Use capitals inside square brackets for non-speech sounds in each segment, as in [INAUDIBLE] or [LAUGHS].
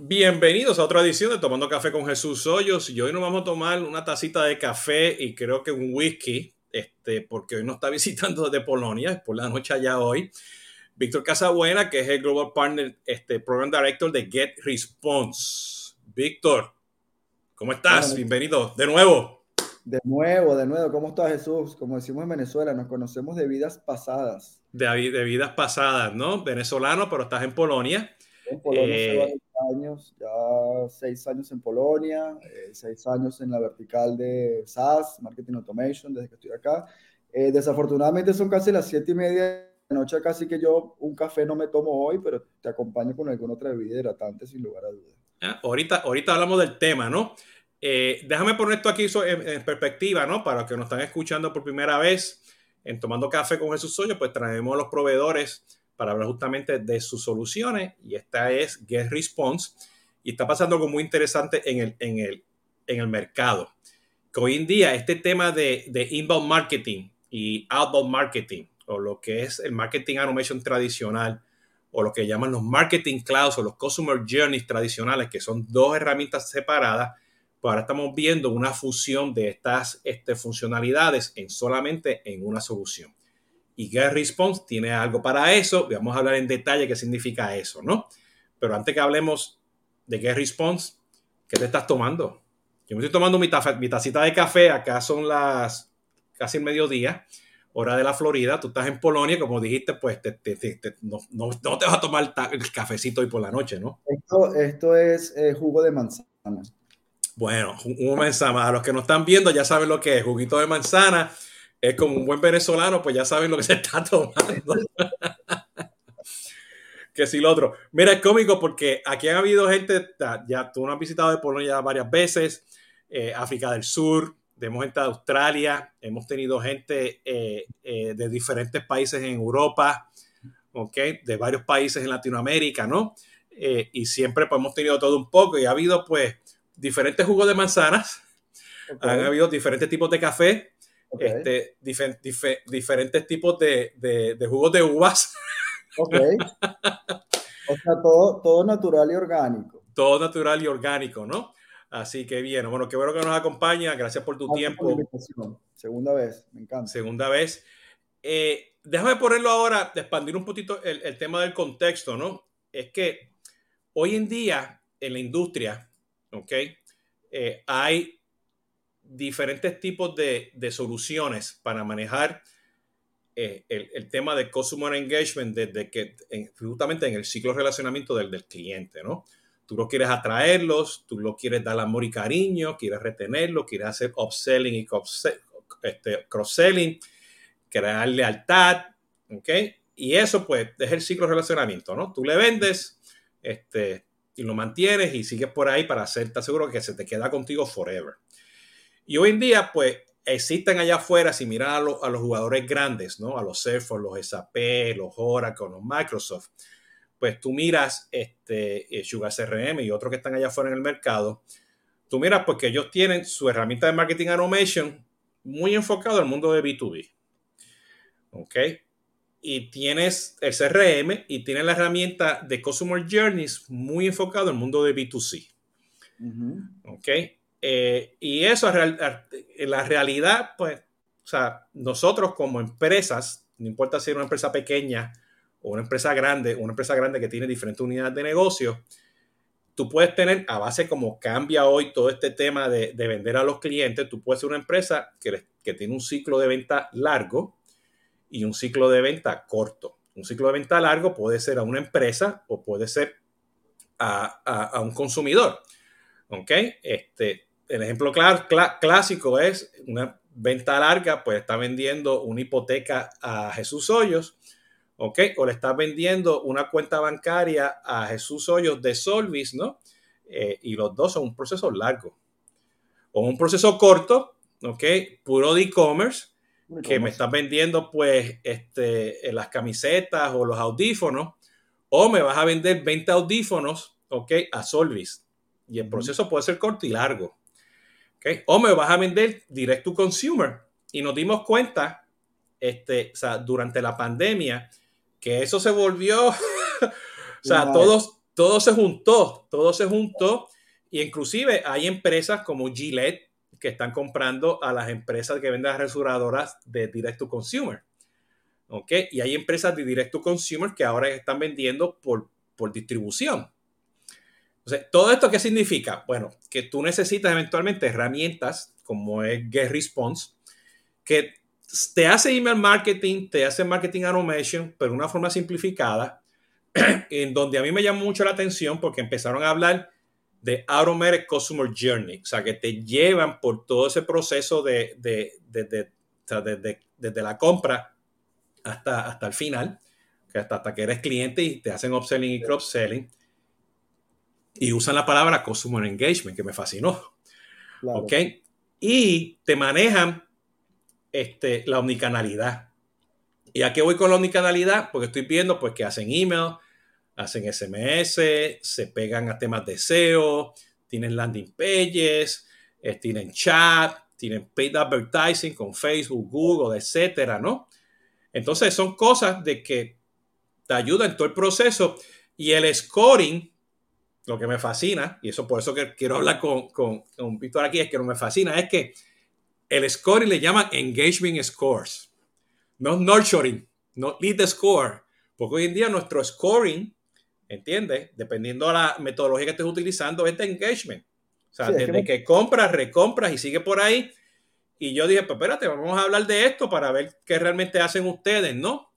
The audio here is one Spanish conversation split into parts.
Bienvenidos a otra edición de Tomando Café con Jesús Hoyos. Y hoy nos vamos a tomar una tacita de café y creo que un whisky, este, porque hoy nos está [LAUGHS] visitando desde Polonia, es por la noche allá hoy. Víctor Casabuena, que es el Global Partner, este, Program Director de Get Response. Víctor, ¿cómo estás? Bienvenido de nuevo. De nuevo, de nuevo. ¿Cómo estás, Jesús? Como decimos en Venezuela, nos conocemos de vidas pasadas. De, de vidas pasadas, ¿no? Venezolano, pero estás en Polonia. En Polonia eh, años, ya seis años en Polonia, eh, seis años en la vertical de SaaS, Marketing Automation, desde que estoy acá. Eh, desafortunadamente son casi las siete y media de la noche, casi que yo un café no me tomo hoy, pero te acompaño con alguna otra bebida hidratante sin lugar a dudas. Ah, ahorita, ahorita hablamos del tema, ¿no? déjame poner esto aquí en, en, perspectiva, ¿no? Para los que nos están escuchando por primera vez en Tomando Café con Jesús Soyo, pues traemos los proveedores para hablar justamente de sus soluciones y esta es Get Response y está pasando algo muy interesante en el, en el, en el mercado. Hoy en día este tema de, de inbound marketing y outbound marketing o lo que es el marketing automation tradicional o lo que llaman los marketing clouds o los customer journeys tradicionales, que son dos herramientas separadas, pues ahora estamos viendo una fusión de estas este, funcionalidades en solamente en una solución y Get Response tiene algo para eso. Vamos a hablar en detalle qué significa eso, ¿no? Pero antes que hablemos de Get Response, ¿qué te estás tomando? Yo me estoy tomando mi, tacita de café. Acá son las casi el mediodía, hora de la Florida. Tú estás en Polonia, como dijiste, pues no, te vas a tomar el cafecito hoy por la noche, ¿no? Esto, esto es eh, jugo de manzana. Bueno, jugo de manzana. A los que nos están viendo ya saben lo que es. Juguito de manzana es como un buen venezolano, pues ya saben lo que se está tomando. que si lo otro. Mira, es cómico porque aquí han habido gente, ya tú no has visitado de Polonia varias veces, eh, África del Sur, tenemos gente de Australia, hemos tenido gente eh, eh, de diferentes países en Europa, ¿ok? De varios países en Latinoamérica, ¿no? y siempre pues, hemos tenido todo un poco y ha habido pues diferentes jugos de manzanas, han habido diferentes tipos de café, este, diferentes tipos de, de, jugos de uvas. [LAUGHS] Ok. O sea, todo, todo natural y orgánico. Todo natural y orgánico, ¿no? Así que bien, bueno, qué bueno que nos acompaña. Gracias por tu tiempo. Segunda vez, me encanta. Segunda vez. Eh, déjame ponerlo ahora, expandir un poquito el, el, tema del contexto, ¿no? Es que hoy en día en la industria, ¿ok? Eh, hay diferentes tipos de, soluciones para manejar eh, el, tema de customer engagement desde que justamente en el ciclo de relacionamiento del, del, cliente, ¿no? Tú lo quieres atraerlos, tú lo quieres dar amor y cariño, quieres retenerlo, quieres hacer upselling y este, cross-selling, crear lealtad, ¿ok? Y eso pues es el ciclo de relacionamiento, ¿no? Tú le vendes este, y lo mantienes y sigues por ahí para hacerte seguro que se te queda contigo forever. Y hoy en día, pues, existen allá afuera, si miran a, a los jugadores grandes, ¿no? A los Salesforce, los SAP, los Oracle, los Microsoft, pues tú miras este, eh, Sugar CRM y otros que están allá afuera en el mercado, tú miras porque ellos tienen su herramienta de marketing automation muy enfocado al mundo de B2B. ¿Ok? Y tienes el CRM y tienes la herramienta de Customer Journeys muy enfocado al mundo de B2C. ¿Ok? Eh, y eso en la realidad, pues, o sea, nosotros como empresas, no importa si es una empresa pequeña o una empresa grande, una empresa grande que tiene diferentes unidades de negocio, tú puedes tener, a base como cambia hoy todo este tema de, vender a los clientes, tú puedes ser una empresa que, que tiene un ciclo de venta largo y un ciclo de venta corto. Un ciclo de venta largo puede ser a una empresa o puede ser a, a un consumidor. ¿Ok? Este, el ejemplo clásico es una venta larga, pues está vendiendo una hipoteca a Jesús Hoyos, ¿ok? O le está vendiendo una cuenta bancaria a Jesús Hoyos de Solvis, ¿no? Eh, y los dos son un proceso largo. O un proceso corto, ¿ok? Puro de e-commerce, que me estás vendiendo, pues, este, las camisetas o los audífonos, o me vas a vender 20 audífonos, ¿ok? A Solvis. Y el proceso puede ser corto y largo. O me vas a vender direct to consumer. Y nos dimos cuenta, este, o sea, durante la pandemia, que eso se volvió, [LAUGHS] o sea, todos, todo se juntó, todo se juntó y inclusive hay empresas como Gillette que están comprando a las empresas que venden resuradoras de direct to consumer. ¿Ok? Y hay empresas de direct to consumer que ahora están vendiendo por, por distribución. Entonces, ¿todo esto qué significa? Bueno, que tú necesitas eventualmente herramientas como es Get Response, que te hace email marketing, te hace marketing automation, pero de una forma simplificada, [CLEARS THROAT] en donde a mí me llamó mucho la atención porque empezaron a hablar de Automated Customer Journey, o sea, que te llevan por todo ese proceso de, desde la compra hasta, hasta el final, que hasta, hasta que eres cliente y te hacen upselling y cross-selling y usan la palabra Customer Engagement, que me fascinó. ¿Ok? Y te manejan este, la omnicanalidad. ¿Y a qué voy con la omnicanalidad? Porque estoy viendo pues, que hacen email, hacen SMS, se pegan a temas de SEO, tienen landing pages, eh, tienen chat, tienen paid advertising con Facebook, Google, etcétera, ¿no? Entonces son cosas de que te ayudan en todo el proceso y el scoring lo que me fascina, y eso por eso que quiero hablar con, con, con Víctor aquí, es que lo que me fascina es que el scoring le llaman engagement scores, no nurturing, no lead the score, porque hoy en día nuestro scoring, ¿entiendes? Dependiendo de la metodología que estés utilizando, es de engagement. O sea, desde que, que compras, recompras y sigue por ahí. Y yo dije, pues espérate, vamos a hablar de esto para ver qué realmente hacen ustedes, ¿no?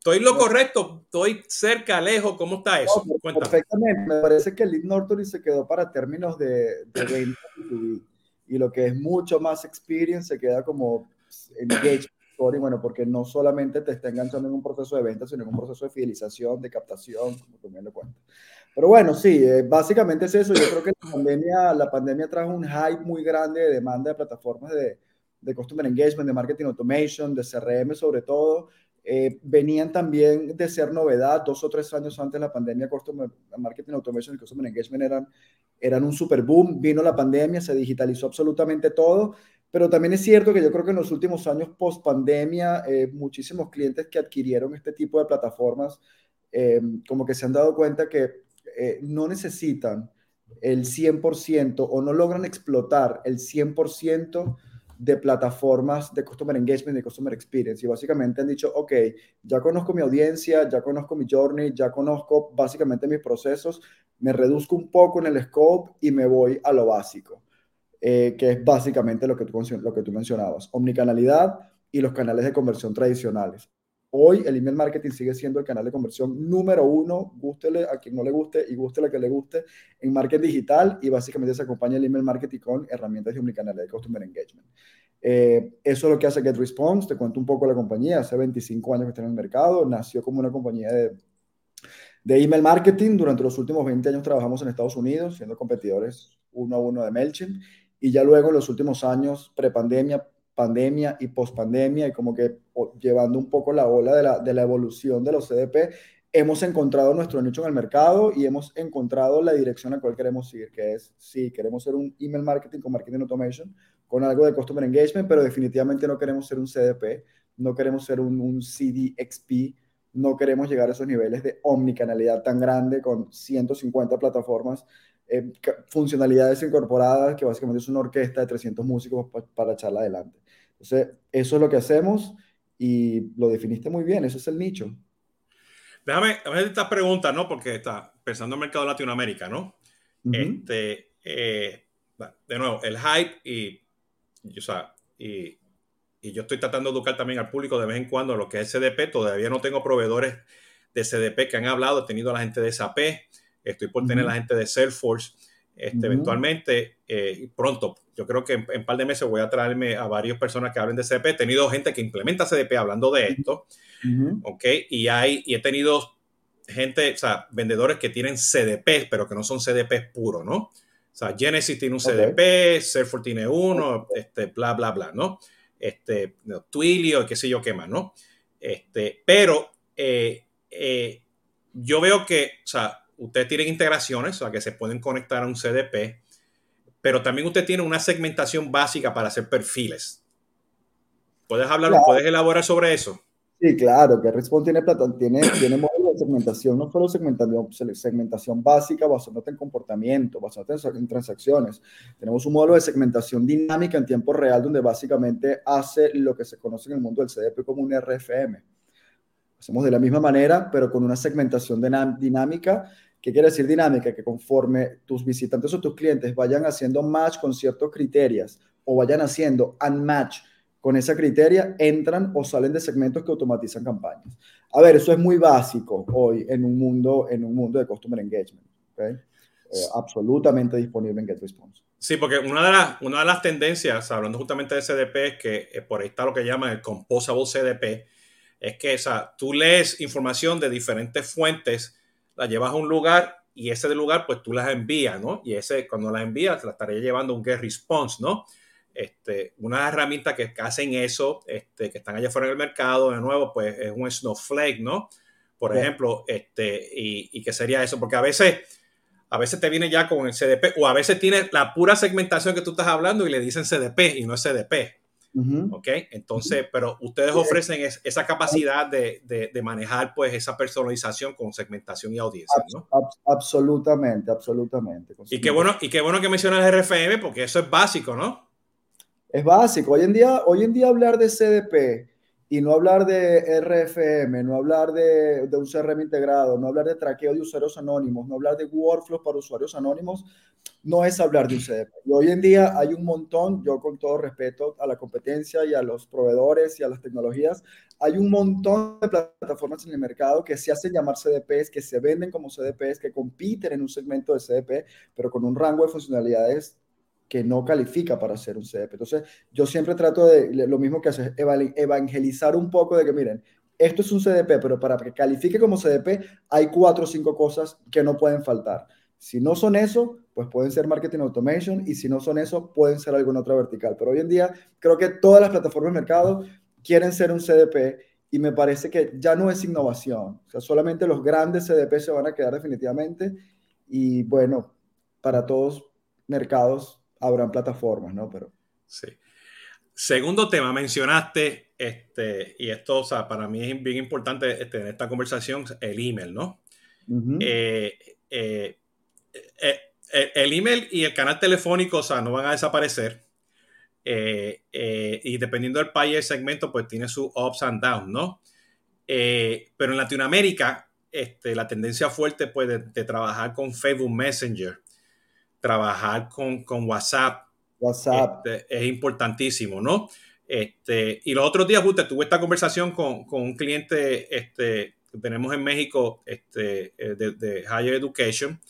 ¿Estoy lo correcto? ¿Estoy cerca, lejos? ¿Cómo está eso? perfectamente. Me parece que el lead nurturing se quedó para términos de, de [CLEARS THROAT] y lo que es mucho más experience se queda como engagement bueno, porque no solamente te está enganchando en un proceso de venta, sino en un proceso de fidelización, de captación, como también lo cuento. Pero bueno, sí, eh, básicamente es eso. Yo creo que la pandemia, la pandemia trajo un hype muy grande de demanda de plataformas de, de Customer Engagement, de Marketing Automation, de CRM sobre todo, eh, venían también de ser novedad. Dos o tres años antes de la pandemia, Customer Marketing Automation y Customer Engagement eran, eran un super boom. Vino la pandemia, se digitalizó absolutamente todo. Pero también es cierto que yo creo que en los últimos años post pandemia, eh, muchísimos clientes que adquirieron este tipo de plataformas, eh, como que se han dado cuenta que no necesitan el 100% o no logran explotar el 100% de plataformas de Customer Engagement y Customer Experience. Y básicamente han dicho, ok, ya conozco mi audiencia, ya conozco mi journey, ya conozco básicamente mis procesos, me reduzco un poco en el scope y me voy a lo básico, eh, que es básicamente lo que, tú, lo que tú mencionabas, omnicanalidad y los canales de conversión tradicionales. Hoy el email marketing sigue siendo el canal de conversión número uno, gústele a quien no le guste y gústele a quien le guste en marketing digital y básicamente se acompaña el email marketing con herramientas de omnicanal de customer engagement. Eh, eso es lo que hace GetResponse, te cuento un poco la compañía, hace 25 años que está en el mercado, nació como una compañía de, de email marketing, durante los últimos 20 años trabajamos en Estados Unidos siendo competidores uno a uno de MailChimp. Y ya luego en los últimos años, prepandemia, pandemia y pospandemia y como que llevando un poco la ola de la, de la evolución de los CDP, hemos encontrado nuestro nicho en el mercado y hemos encontrado la dirección a la cual queremos seguir, que es, sí, queremos ser un email marketing con marketing automation, con algo de customer engagement, pero definitivamente no queremos ser un CDP, no queremos ser un, un CDXP, no queremos llegar a esos niveles de omnicanalidad tan grande con 150 plataformas eh, funcionalidades incorporadas, que básicamente es una orquesta de 300 músicos para echarla adelante. Entonces, eso es lo que hacemos y lo definiste muy bien, eso es el nicho. Déjame, déjame esta pregunta, ¿no? Porque está pensando en el mercado de Latinoamérica, ¿no? Este, eh, de nuevo, el hype y, o sea, y, y, yo estoy tratando de educar también al público de vez en cuando lo que es CDP. Todavía no tengo proveedores de CDP que han hablado, he tenido a la gente de SAP, estoy por tener la gente de Salesforce. Este, Eventualmente, eh, pronto, yo creo que en, un par de meses voy a traerme a varias personas que hablen de CDP. He tenido gente que implementa CDP hablando de esto, ¿ok? Y, hay, y he tenido gente, o sea, vendedores que tienen CDP, pero que no son CDP puros, ¿no? O sea, Genesis tiene un CDP, Salesforce tiene uno, este, bla, bla, bla, ¿no? Este, Twilio, qué sé yo qué más, ¿no? Este, pero eh, eh, yo veo que, o sea, ustedes tienen integraciones, o sea, que se pueden conectar a un CDP, pero también usted tiene una segmentación básica para hacer perfiles. ¿Puedes hablar, puedes elaborar sobre eso? Sí, claro, que Response tiene, tiene, tiene módulos de segmentación, no solo segmentación, segmentación básica basándote en comportamiento, basándote en transacciones. Tenemos un modelo de segmentación dinámica en tiempo real donde básicamente hace lo que se conoce en el mundo del CDP como un RFM. Hacemos de la misma manera, pero con una segmentación dinámica. ¿Qué quiere decir dinámica? Que conforme tus visitantes o tus clientes vayan haciendo match con ciertos criterios o vayan haciendo unmatch con esa criteria, entran o salen de segmentos que automatizan campañas. A ver, eso es muy básico hoy en un mundo, en un mundo de Customer Engagement. ¿okay? Eh, absolutamente disponible en GetResponse. Sí, porque una de, las, una de las tendencias, hablando justamente de CDP, es que eh, por ahí está lo que llaman el Composable CDP, es que esa, tú lees información de diferentes fuentes, la llevas a un lugar y ese lugar, pues tú las envías, ¿no? Y ese, cuando las envías, te la estaría llevando un Get Response, ¿no? Este, una herramienta que, hacen eso, este, que están allá fuera del mercado, de nuevo, pues es un Snowflake, ¿no? Por ejemplo, este, y, y que sería eso, porque a veces, a veces te viene ya con el CDP, o a veces tiene la pura segmentación que tú estás hablando y le dicen CDP y no es CDP. ¿Ok? Entonces, pero ustedes ofrecen esa capacidad de, de, manejar pues esa personalización con segmentación y audiencia, ¿no? absolutamente, absolutamente. Y qué, bueno, y qué bueno que mencionas el RFM porque eso es básico, ¿no? Es básico. Hoy en día, hoy en día hablar de CDP y no hablar de RFM, no hablar de, de, un CRM integrado, no hablar de traqueo de usuarios anónimos, no hablar de workflows para usuarios anónimos, no es hablar de CDP. Y hoy en día hay un montón, yo con todo respeto a la competencia y a los proveedores y a las tecnologías, hay un montón de plataformas en el mercado que se hacen llamar CDPs, que se venden como CDPs, que compiten en un segmento de CDP, pero con un rango de funcionalidades que no califica para ser un CDP. Entonces, yo siempre trato de, lo mismo que hacer, evangelizar un poco de que, miren, esto es un CDP, pero para que califique como CDP hay cuatro o cinco cosas que no pueden faltar. Si no son eso, pues pueden ser marketing automation y si no son eso, pueden ser alguna otra vertical. Pero hoy en día creo que todas las plataformas de mercado quieren ser un CDP y me parece que ya no es innovación. O sea, solamente los grandes CDP se van a quedar definitivamente y bueno, para todos mercados habrán plataformas, ¿no? Pero... Sí. Segundo tema, mencionaste, este, y esto, o sea, para mí es bien importante este, en esta conversación, el email, ¿no? Eh, eh, eh, el email y el canal telefónico, o sea, no van a desaparecer. y dependiendo del país, el segmento, pues tiene sus ups and downs, ¿no? pero en Latinoamérica, este, la tendencia fuerte, pues, de trabajar con Facebook Messenger, trabajar con, con WhatsApp. WhatsApp. Este, es importantísimo, ¿no? Este, y los otros días, justo tuve esta conversación con, con un cliente este, que tenemos en México este, eh, de, de Higher Education,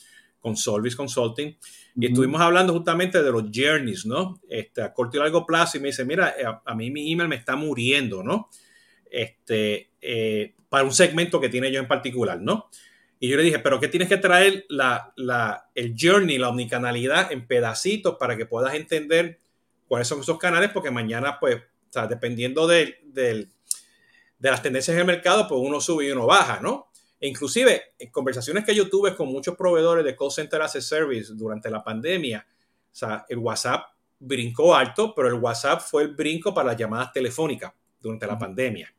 con Solvis Consulting, y estuvimos hablando justamente de los journeys, ¿no? Este, a corto y largo plazo, y me dice, mira, eh, a, mí mi email me está muriendo, ¿no? Este, eh, para un segmento que tiene yo en particular, ¿no? Y yo le dije, pero ¿qué tienes que traer la, la, el journey, la omnicanalidad en pedacitos para que puedas entender cuáles son esos canales? Porque mañana, pues, o sea, dependiendo de, de, de las tendencias del mercado, pues uno sube y uno baja, ¿no? E inclusive, en conversaciones que yo tuve con muchos proveedores de call center as a service durante la pandemia, o sea, el WhatsApp brincó alto, pero el WhatsApp fue el brinco para las llamadas telefónicas durante la pandemia.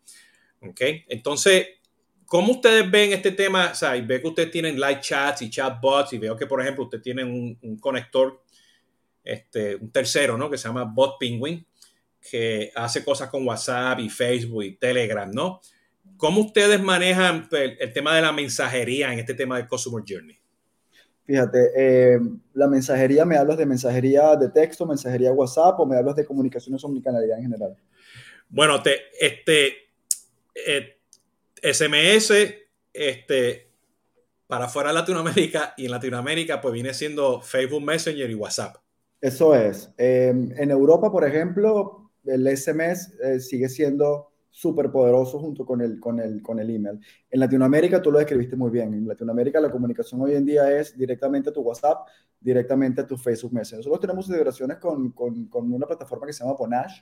¿Ok? Entonces, ¿Cómo ustedes ven este tema? O sea, y ve que ustedes tienen live chats y chatbots y veo que, por ejemplo, ustedes tienen un, conector, este, un tercero, ¿no? Que se llama Bot Penguin, que hace cosas con WhatsApp y Facebook y Telegram, ¿no? ¿Cómo ustedes manejan pues, el, tema de la mensajería en este tema del Customer Journey? Fíjate, eh, la mensajería, ¿me hablas de mensajería de texto, mensajería WhatsApp o me hablas de comunicaciones omnicanalidad en general? Bueno, te, este, eh, SMS, este, para fuera de Latinoamérica y en Latinoamérica pues viene siendo Facebook Messenger y WhatsApp. Eso es. Em, en Europa, por ejemplo, el SMS eh, sigue siendo súper poderoso junto con el, con, el, con el email. En Latinoamérica, tú lo describiste muy bien. En Latinoamérica la comunicación hoy en día es directamente a tu WhatsApp, directamente a tu Facebook Messenger. Nosotros tenemos integraciones con, con, con una plataforma que se llama Bonash,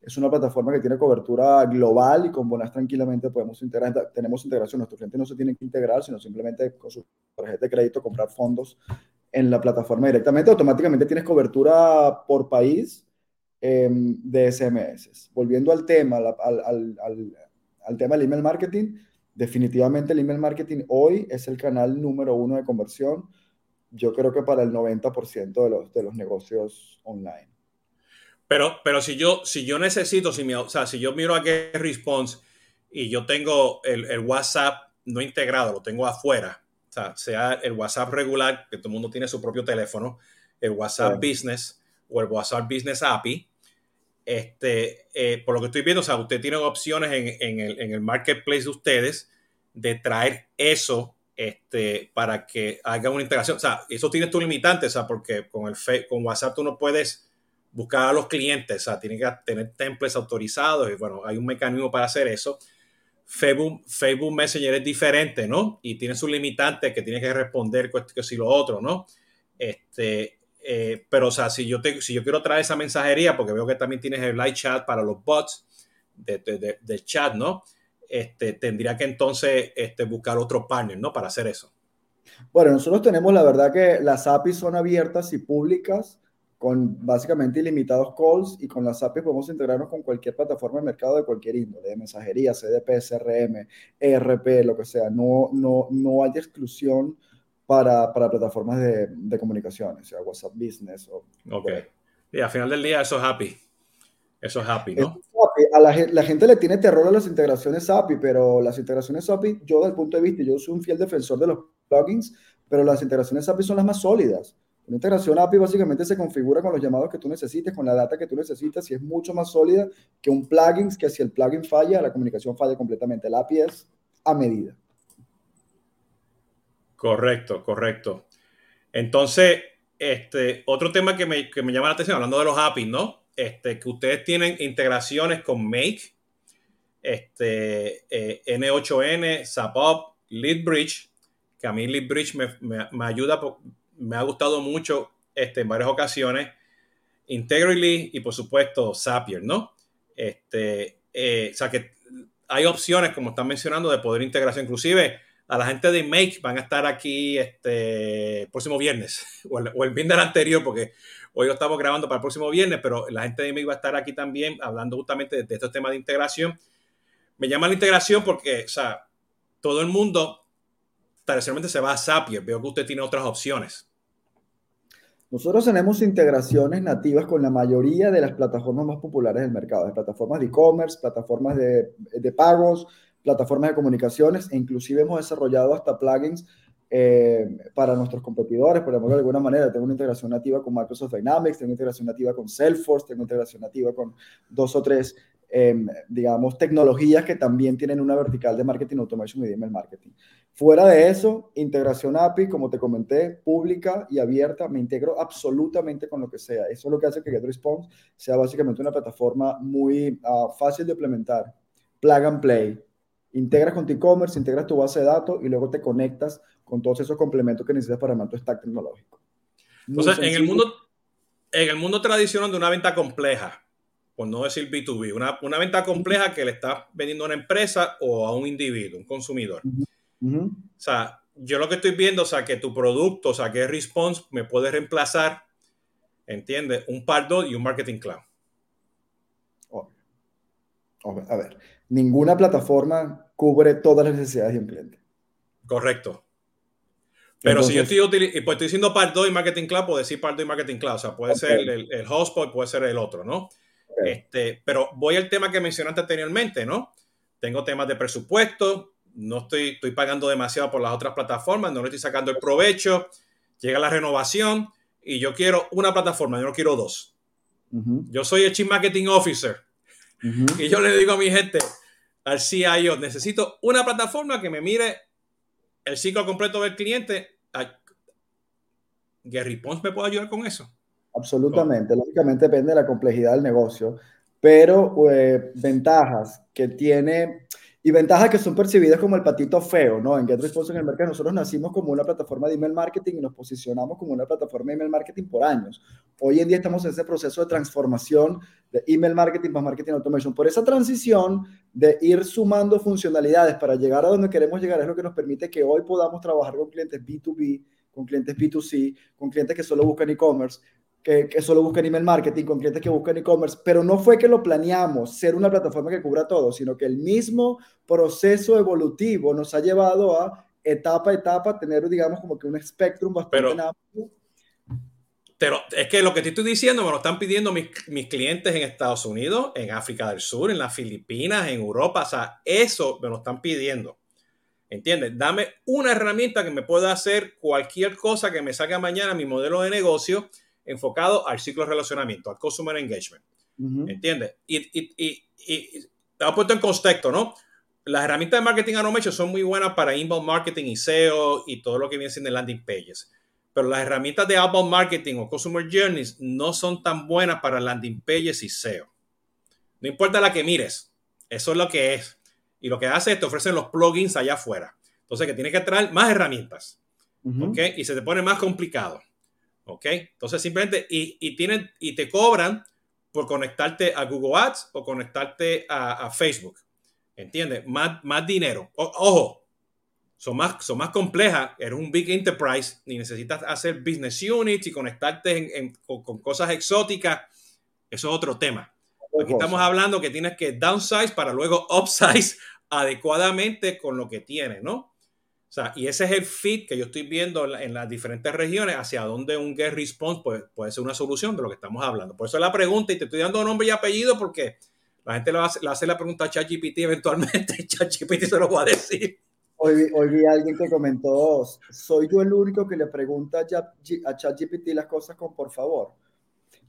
es una plataforma que tiene cobertura global y con Bonas tranquilamente podemos integrar, tenemos integración. Nuestros clientes no se tienen que integrar, sino simplemente con su tarjeta de crédito comprar fondos en la plataforma directamente. Automáticamente tienes cobertura por país em, de SMS. Volviendo al tema, al, al, al, al, tema del email marketing, definitivamente el email marketing hoy es el canal número uno de conversión, yo creo que para el 90% de los, de los negocios online. Pero, pero si, yo, si yo necesito, si, o sea, si yo miro a Response y yo tengo el, el, WhatsApp no integrado, lo tengo afuera, o sea, sea el WhatsApp regular, que todo el mundo tiene su propio teléfono, el WhatsApp Business o el WhatsApp Business API, este, eh, por lo que estoy viendo, o sea, usted tiene opciones en, el, en, el, marketplace de ustedes de traer eso este, para que haga una integración. O sea, eso tiene tu limitante, o sea, porque con, el con WhatsApp tú no puedes buscar a los clientes, o sea, tiene que tener templates autorizados y bueno, hay un mecanismo para hacer eso. Facebook, Facebook Messenger es diferente, ¿no? Y tiene sus limitantes que tiene que responder que si lo otro, ¿no? Este, eh, pero, o sea, si yo, si yo quiero traer esa mensajería, porque veo que también tienes el live chat para los bots de, del chat, ¿no? Este, tendría que entonces este, buscar otro partner, ¿no? Para hacer eso. Bueno, nosotros tenemos la verdad que las APIs son abiertas y públicas con básicamente ilimitados calls y con las APIs podemos integrarnos con cualquier plataforma de mercado de cualquier índole, de mensajería, CDP, CRM, ERP, lo que sea. No, no, no hay exclusión para, para plataformas de, de, comunicaciones, o sea, WhatsApp Business. O, ok. Y al final del día eso es happy. Eso es happy, ¿no? A la, la, gente le tiene terror a las integraciones API, pero las integraciones API, yo desde el punto de vista, yo soy un fiel defensor de los plugins, pero las integraciones API son las más sólidas. Una integración API básicamente se configura con los llamados que tú necesites, con la data que tú necesitas y es mucho más sólida que un plugin, que si el plugin falla, la comunicación falla completamente. La API es a medida. Correcto, correcto. Entonces, este, otro tema que me, que me llama la atención, hablando de los APIs, ¿no? Este, que ustedes tienen integraciones con Make, este, eh, N8N, ZapUp, LeadBridge, que a mí LeadBridge me, me, ayuda, me ha gustado mucho este, en varias ocasiones, Integrity y por supuesto Zapier, ¿no? Este, eh, o sea que hay opciones, como están mencionando, de poder integración. Inclusive a la gente de Make van a estar aquí este próximo viernes [LAUGHS] o el, el viernes anterior, porque hoy estamos grabando para el próximo viernes, pero la gente de Make va a estar aquí también hablando justamente de, estos temas de integración. Me llama la integración porque, o sea, todo el mundo tradicionalmente se va a Zapier. Veo que usted tiene otras opciones. Nosotros tenemos integraciones nativas con la mayoría de las plataformas más populares del mercado, de plataformas de e-commerce, plataformas de, de pagos, plataformas de comunicaciones e inclusive hemos desarrollado hasta plugins eh, para nuestros competidores, por ejemplo, de alguna manera. Tengo una integración nativa con Microsoft Dynamics, tengo una integración nativa con Salesforce, tengo una integración nativa con dos o tres, eh, digamos, tecnologías que también tienen una vertical de marketing automation y email marketing. Fuera de eso, integración API, como te comenté, pública y abierta, me integro absolutamente con lo que sea. Eso es lo que hace que GetResponse sea básicamente una plataforma muy uh, fácil de implementar, plug and play Integras con tu e-commerce, integras tu base de datos y luego te conectas con todos esos complementos que necesitas para armar tu stack tecnológico. Entonces, en el, mundo, en el mundo tradicional de una venta compleja, por no decir B2B, una, una venta compleja que le estás vendiendo a una empresa o a un individuo, un consumidor. O sea, yo lo que estoy viendo, o sea, que tu producto, o sea, que Response me puede reemplazar, ¿entiendes? Un Pardo y un Marketing Cloud. A ver, ninguna plataforma cubre todas las necesidades de un cliente. Correcto. Pero si yo estoy, pues estoy diciendo Pardo y Marketing Cloud, puedo decir Pardo y Marketing Cloud. O sea, puede ser el, el Hotspot, puede ser el otro, ¿no? Este, pero voy al tema que mencionaste anteriormente, ¿no? Tengo temas de presupuesto, no estoy, estoy pagando demasiado por las otras plataformas, no le estoy sacando el provecho, llega la renovación y yo quiero una plataforma, yo no quiero dos. Yo soy el Chief Marketing Officer [LAUGHS] y yo le digo a mi gente, al CIO, necesito una plataforma que me mire el ciclo completo del cliente. Gary Pons me puede ayudar con eso. Absolutamente, lógicamente depende de la complejidad del negocio, pero eh, ventajas que tiene y ventajas que son percibidas como el patito feo, ¿no? En GetResponse en el mercado nosotros nacimos como una plataforma de email marketing y nos posicionamos como una plataforma de email marketing por años. Hoy en día estamos en ese proceso de transformación de email marketing más marketing automation. Por esa transición de ir sumando funcionalidades para llegar a donde queremos llegar es lo que nos permite que hoy podamos trabajar con clientes B2B, con clientes B2C, con clientes que solo buscan e-commerce, que, que, solo buscan email marketing, con clientes que buscan e-commerce, pero no fue que lo planeamos ser una plataforma que cubra todo, sino que el mismo proceso evolutivo nos ha llevado a etapa a etapa tener, digamos, como que un espectrum bastante pero, amplio. Pero es que lo que te estoy diciendo me lo están pidiendo mis, mis, clientes en Estados Unidos, en África del Sur, en las Filipinas, en Europa. O sea, eso me lo están pidiendo. ¿Entiendes? Dame una herramienta que me pueda hacer cualquier cosa que me saque mañana mi modelo de negocio enfocado al ciclo de relacionamiento, al customer engagement. ¿Entiendes? Y, y, y, y, te voy a poner en contexto, ¿no? Las herramientas de marketing automation son muy buenas para inbound marketing y SEO y todo lo que viene siendo landing pages. Pero las herramientas de outbound marketing o customer journeys no son tan buenas para landing pages y SEO. No importa la que mires, eso es lo que es. Y lo que hace es te ofrecen los plugins allá afuera. Entonces, que tienes que traer más herramientas. ¿Ok? Y se te pone más complicado. ¿Ok? Entonces simplemente, y, y, tienen, y te cobran por conectarte a Google Ads o conectarte a, a Facebook. ¿Entiendes? Más, más dinero. ojo, son más, son más complejas. Eres un big enterprise y necesitas hacer business units y conectarte en, en, con, con, cosas exóticas. Eso es otro tema. Aquí estamos hablando que tienes que downsize para luego upsize [LAUGHS] adecuadamente con lo que tienes, ¿no? Sea, y ese es el fit que yo estoy viendo en, las diferentes regiones hacia donde un get response puede, puede, ser una solución de lo que estamos hablando. Por eso es la pregunta y te estoy dando nombre y apellido porque la gente le, hace, le hace la pregunta a ChatGPT eventualmente [LAUGHS] ChatGPT se lo va a decir. Hoy, hoy vi a alguien que comentó, soy yo el único que le pregunta a ChatGPT las cosas con por favor.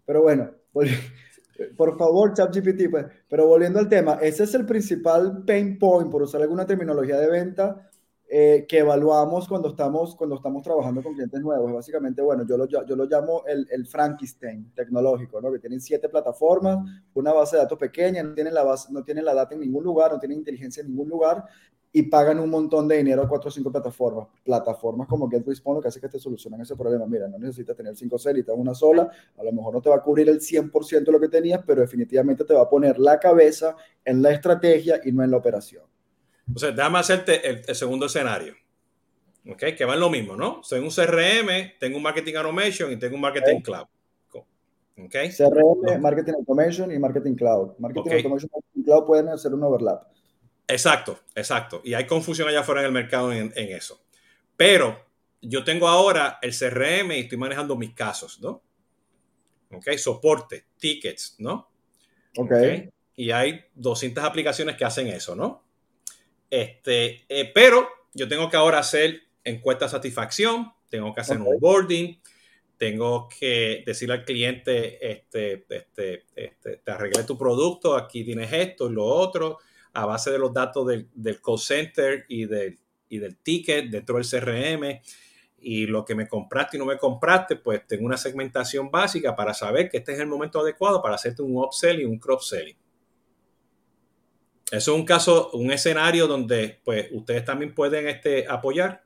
Pero bueno, [LAUGHS] por favor, ChatGPT, pues, pero volviendo al tema, ese es el principal pain point, por usar alguna terminología de venta, eh, que evaluamos cuando estamos, cuando estamos trabajando con clientes nuevos. Básicamente, bueno, yo lo, yo lo llamo el, el Frankenstein tecnológico, ¿no? Que tienen siete plataformas, una base de datos pequeña, no tienen, la base, no tienen la data en ningún lugar, no tienen inteligencia en ningún lugar y pagan un montón de dinero a cuatro o cinco plataformas. Plataformas como GetResponse lo que hace que te solucionan ese problema. Mira, no necesitas tener cinco célitas, una sola. A lo mejor no te va a cubrir el 100% de lo que tenías, pero definitivamente te va a poner la cabeza en la estrategia y no en la operación. O sea, déjame hacerte el, el segundo escenario. ¿Ok? Que va en lo mismo, ¿no? Soy un CRM, tengo un Marketing Automation y tengo un Marketing okay. Cloud. ¿Okay? CRM. Marketing Automation y Marketing Cloud. Marketing. Automation y Marketing Cloud pueden hacer un overlap. Exacto, exacto. Y hay confusión allá afuera en el mercado en, en, eso. Pero yo tengo ahora el CRM y estoy manejando mis casos, ¿no? Ok, soporte, tickets, ¿no? Ok. Y hay 200 aplicaciones que hacen eso, ¿no? Este, eh, pero yo tengo que ahora hacer encuesta de satisfacción, tengo que hacer okay. un boarding, tengo que decirle al cliente, este, este, este, te arreglé tu producto, aquí tienes esto y lo otro, a base de los datos del, del call center y del, y del ticket dentro del CRM y lo que me compraste y no me compraste, pues tengo una segmentación básica para saber que este es el momento adecuado para hacerte un upsell y un cross selling. Eso es un caso, un escenario donde pues ustedes también pueden este, apoyar.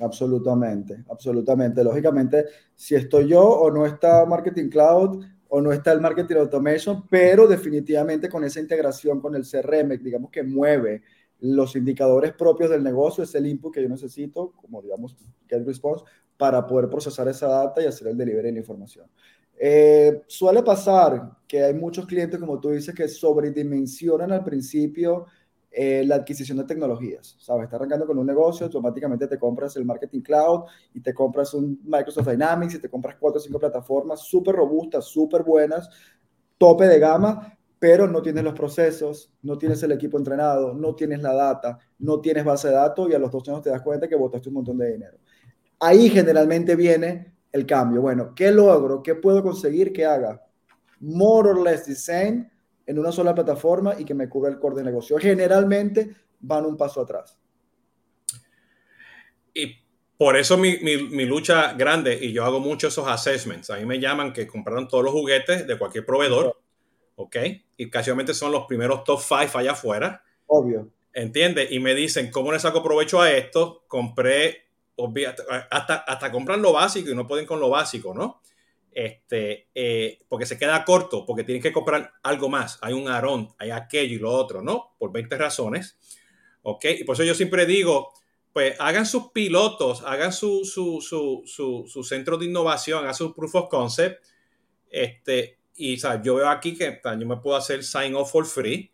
Absolutamente, absolutamente. Lógicamente, si estoy yo o no está Marketing Cloud o no está el Marketing Automation, pero definitivamente con esa integración con el CRM, digamos que mueve los indicadores propios del negocio, es el input que yo necesito, como digamos, get response, para poder procesar esa data y hacer el delivery de la información. Eh, suele pasar que hay muchos clientes, como tú dices, que sobredimensionan al principio eh, la adquisición de tecnologías. Sabes, está arrancando con un negocio, automáticamente te compras el Marketing Cloud y te compras un Microsoft Dynamics y te compras cuatro o cinco plataformas súper robustas, súper buenas, tope de gama, pero no tienes los procesos, no tienes el equipo entrenado, no tienes la data, no tienes base de datos y a los dos años te das cuenta que botaste un montón de dinero. Ahí generalmente viene el cambio. Bueno, ¿qué logro? ¿Qué puedo conseguir que haga? More or less the same en una sola plataforma y que me cubra el core de negocio. Generalmente van un paso atrás. Y por eso mi, mi, mi, lucha grande, y yo hago muchos esos assessments. A mí me llaman que compraron todos los juguetes de cualquier proveedor, ¿ok? Y casualmente son los primeros top 5 allá afuera. Obvio. ¿Entiendes? Y me dicen, ¿cómo le saco provecho a esto? Compré, hasta, hasta compran lo básico y no pueden con lo básico, ¿no? este, eh, porque se queda corto, porque tienen que comprar algo más. Hay un arón, hay aquello y lo otro, ¿no? Por 20 razones. ¿Ok? Y por eso yo siempre digo, pues hagan sus pilotos, hagan su, su, su, su, su centro de innovación, hagan su proof of concept Este, y o yo veo aquí que yo me puedo hacer sign off for free,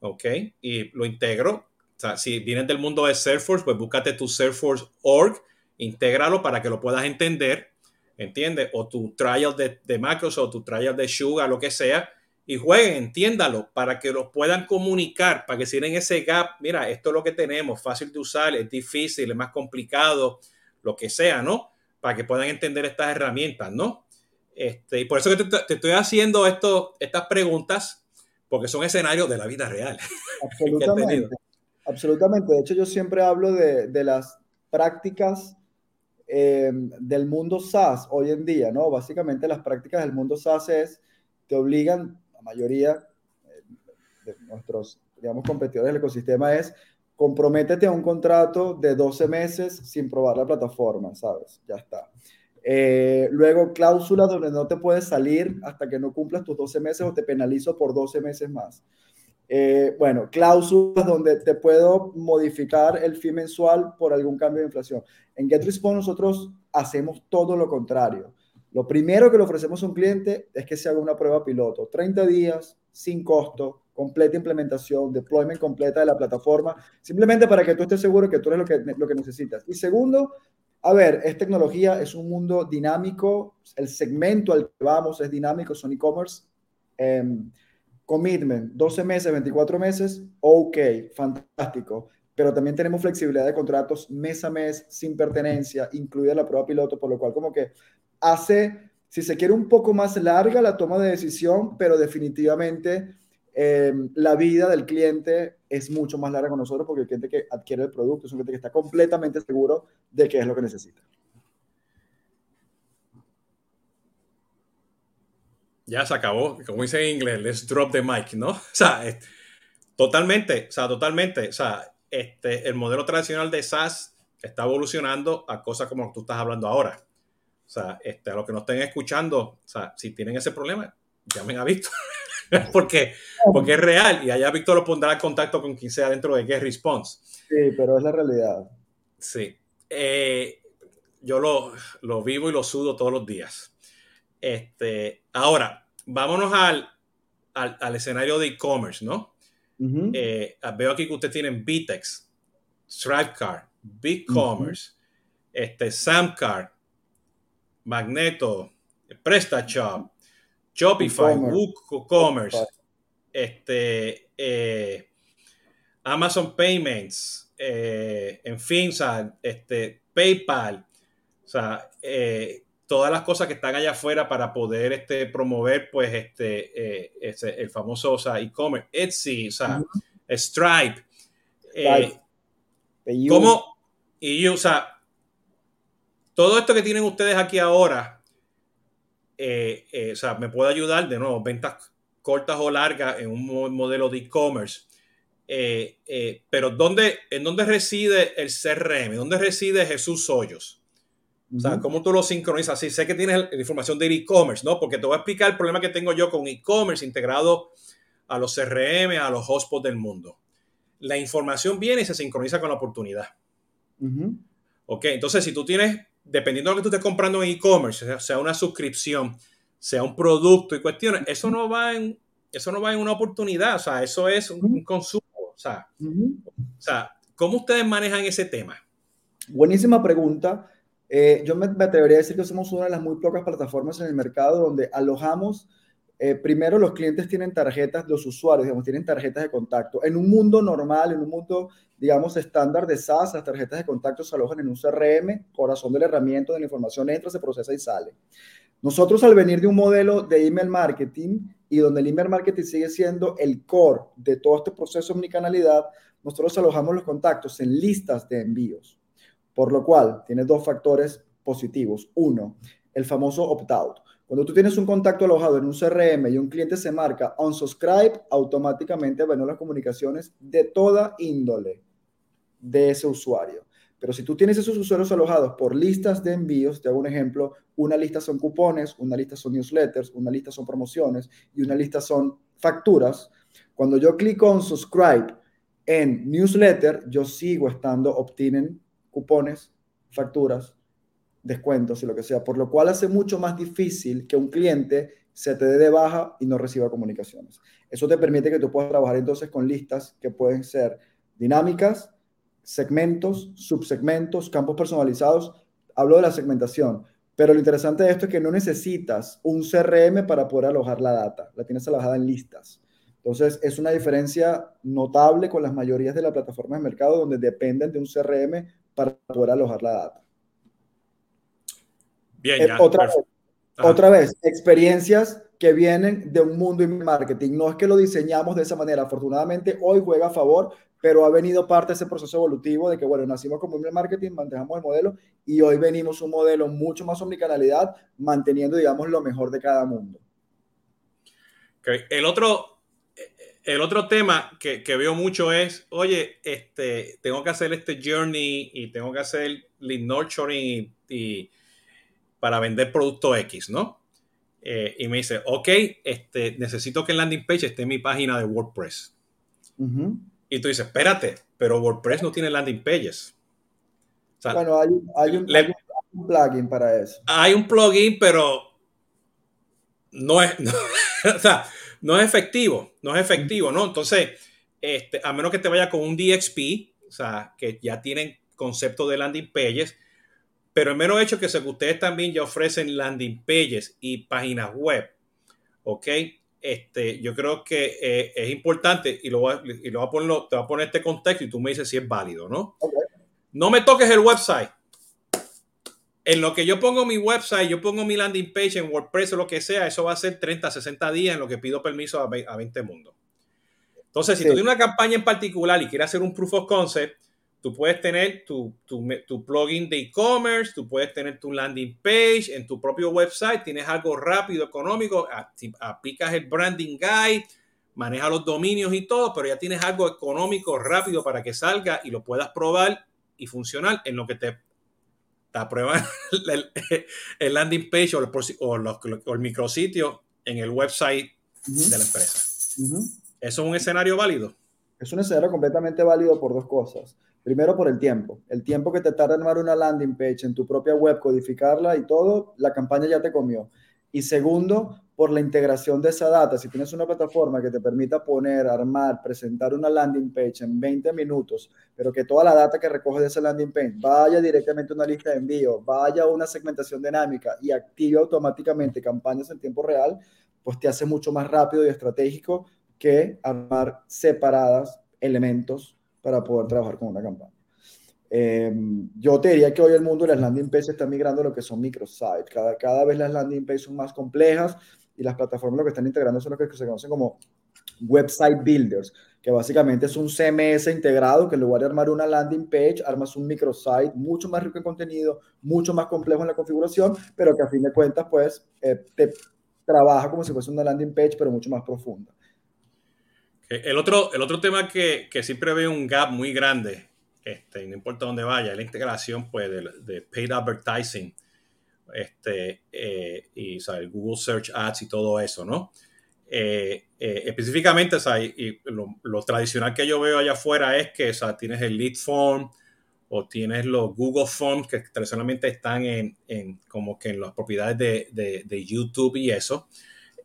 ¿ok? Y lo integro. O sea, si vienes del mundo de Salesforce, pues búscate tu Salesforce org, intégralo para que lo puedas entender, ¿entiendes? O tu trial de, de Microsoft, tu trial de Sugar, lo que sea, y jueguen, entiéndalo, para que los puedan comunicar, para que si tienen ese gap, mira, esto es lo que tenemos, fácil de usar, es difícil, es más complicado, lo que sea, ¿no? Para que puedan entender estas herramientas, ¿no? Este, y por eso que te, estoy haciendo esto, estas preguntas, porque son escenarios de la vida real. [LAUGHS] Absolutamente. Absolutamente. De hecho, yo siempre hablo de, de las prácticas eh, del mundo SaaS hoy en día, ¿no? Básicamente las prácticas del mundo SaaS es, te obligan mayoría eh, de nuestros, digamos, competidores del ecosistema es comprométete a un contrato de 12 meses sin probar la plataforma, ¿sabes? Ya está. Eh, luego, cláusulas donde no te puedes salir hasta que no cumplas tus 12 meses o te penalizo por 12 meses más. Eh, bueno, cláusulas donde te puedo modificar el fee mensual por algún cambio de inflación. En GetResponse nosotros hacemos todo lo contrario. Lo primero que le ofrecemos a un cliente es que se haga una prueba piloto, 30 días, sin costo, completa implementación, deployment completa de la plataforma, simplemente para que tú estés seguro que tú eres lo que, lo que necesitas. Y segundo, a ver, es tecnología, es un mundo dinámico, el segmento al que vamos es dinámico, son e-commerce. Em, commitment, 12 meses, 24 meses, ok, fantástico. Pero también tenemos flexibilidad de contratos mes a mes, sin pertenencia, incluida la prueba piloto, por lo cual como que hace, si se quiere, un poco más larga la toma de decisión, pero definitivamente em, la vida del cliente es mucho más larga con nosotros porque el cliente que adquiere el producto es un cliente que está completamente seguro de qué es lo que necesita. Ya se acabó, como dice en inglés, let's drop the mic, ¿no? [LAUGHS] O sea, totalmente, o sea, totalmente, o sea, este, el modelo tradicional de SaaS está evolucionando a cosas como tú estás hablando ahora. O sea, este, a los que nos estén escuchando, o sea, si tienen ese problema, llamen a Víctor. [LAUGHS] porque, porque es real y allá Víctor lo pondrá en contacto con quien sea dentro de Get Response. Sí, pero es la realidad. Sí. Eh, yo lo, lo, vivo y lo sudo todos los días. Este, ahora, vámonos al, al, al escenario de e-commerce, ¿no? Eh, veo aquí que ustedes tienen Vitex, Stripecar, BigCommerce, uh este, Samcar, Magneto, PrestaShop, Shopify, WooCommerce, este, eh, Amazon Payments, eh, en fin, este, PayPal, o sea, eh, todas las cosas que están allá afuera para poder este, promover, pues, este, el famoso e-commerce, Etsy, o sea, Stripe. ¿Cómo? Y, o sea, todo esto que tienen ustedes aquí ahora, eh, eh, o sea, me puede ayudar de nuevo, ventas cortas o largas en un modelo de e-commerce. Eh, pero ¿dónde, ¿en dónde reside el CRM? ¿Dónde reside Jesús Hoyos? O sea, ¿cómo tú lo sincronizas? Sí, sé que tienes la información de e-commerce, ¿no? Porque te voy a explicar el problema que tengo yo con e-commerce integrado a los CRM, a los hotspots del mundo. La información viene y se sincroniza con la oportunidad. Ok, entonces si tú tienes dependiendo de lo que tú estés comprando en e-commerce, sea una suscripción, sea un producto y cuestiones, eso no va en, eso no va en una oportunidad, o sea, eso es un, consumo, o sea, o sea, ¿cómo ustedes manejan ese tema? Buenísima pregunta. Eh, yo me, me, atrevería a decir que somos una de las muy pocas plataformas en el mercado donde alojamos eh, primero los clientes tienen tarjetas, los usuarios, digamos, tienen tarjetas de contacto. En un mundo normal, en un mundo, digamos, estándar de SaaS, las tarjetas de contacto se alojan en un CRM, corazón del herramienta, de la información entra, se procesa y sale. Nosotros al venir de un modelo de email marketing y donde el email marketing sigue siendo el core de todo este proceso de omnicanalidad, nosotros alojamos los contactos en listas de envíos, por lo cual tiene dos factores positivos. Uno, el famoso opt-out. Cuando tú tienes un contacto alojado en un CRM y un cliente se marca unsubscribe, automáticamente van las comunicaciones de toda índole de ese usuario. Pero si tú tienes esos usuarios alojados por listas de envíos, te hago un ejemplo, una lista son cupones, una lista son newsletters, una lista son promociones y una lista son facturas. Cuando yo clico en subscribe en newsletter, yo sigo estando obtienen cupones, facturas, descuentos y lo que sea, por lo cual hace mucho más difícil que un cliente se te dé de baja y no reciba comunicaciones. Eso te permite que tú puedas trabajar entonces con listas que pueden ser dinámicas, segmentos, subsegmentos, campos personalizados. Hablo de la segmentación, pero lo interesante de esto es que no necesitas un CRM para poder alojar la data, la tienes alojada en listas. Entonces, es una diferencia notable con las mayorías de las plataformas de mercado donde dependen de un CRM para poder alojar la data. Bien, eh, ya. Otra, vez, otra vez, experiencias que vienen de un mundo de marketing. No es que lo diseñamos de esa manera. Afortunadamente, hoy juega a favor, pero ha venido parte de ese proceso evolutivo de que, bueno, nacimos como email marketing, manejamos el modelo y hoy venimos un modelo mucho más omnicanalidad, manteniendo, digamos, lo mejor de cada mundo. El otro, el otro tema que, que, veo mucho es, oye, este, tengo que hacer este journey y tengo que hacer lead nurturing y para vender producto X, ¿no? Eh, y me dice, ok, este, necesito que el landing page esté en mi página de WordPress. Y tú dices, espérate, pero WordPress no tiene landing pages. bueno, hay, hay, un, plugin para eso. Hay un plugin, pero no es, [LAUGHS] o sea, no es efectivo, no es efectivo, ¿no? Entonces, este, a menos que te vaya con un DXP, o sea, que ya tienen concepto de landing pages, pero el mero hecho que, que ustedes también ya ofrecen landing pages y páginas web, ¿ok? Este, yo creo que eh, es importante y, lo voy a, y lo voy a poner, te voy a poner este contexto y tú me dices si es válido, ¿no? No me toques el website. En lo que yo pongo mi website, yo pongo mi landing page en WordPress o lo que sea, eso va a ser 30, 60 días en lo que pido permiso a 20 mundos. Entonces, si tú tienes una campaña en particular y quieres hacer un proof of concept, Tú puedes tener tu, tu, plugin de e-commerce, tú puedes tener tu landing page en tu propio website, tienes algo rápido, económico, aplicas el branding guide, manejas los dominios y todo, pero ya tienes algo económico, rápido para que salga y lo puedas probar y funcionar en lo que te aprueban [LAUGHS] el, landing page o el, o, el micrositio en el website de la empresa. ¿Eso es un escenario válido? Es un escenario completamente válido por dos cosas. Primero por el tiempo. El tiempo que te tarda en armar una landing page en tu propia web, codificarla y todo, la campaña ya te comió. Y segundo, por la integración de esa data. Si tienes una plataforma que te permita poner, armar, presentar una landing page en 20 minutos, pero que toda la data que recoge de esa landing page vaya directamente a una lista de envío, vaya a una segmentación dinámica y active automáticamente campañas en tiempo real, pues te hace mucho más rápido y estratégico que armar separadas elementos para poder trabajar con una campaña. Eh, yo te diría que hoy el mundo de las landing pages está migrando a lo que son microsites. Cada, cada vez las landing pages son más complejas y las plataformas lo que están integrando son lo que se conocen como website builders, que básicamente es un CMS integrado que en lugar de armar una landing page, armas un microsite mucho más rico en contenido, mucho más complejo en la configuración, pero que a fin de cuentas, pues, eh, te trabaja como si fuese una landing page, pero mucho más profunda. El otro, el otro tema que, que siempre veo un gap muy grande, este, no importa dónde vaya, es la integración pues, de, paid advertising este, eh, y el Google Search Ads y todo eso, ¿no? Eh, eh, específicamente, y lo, tradicional que yo veo allá afuera es que sea, tienes el lead form o tienes los Google Forms que tradicionalmente están en, en como que en las propiedades de, de, de YouTube y eso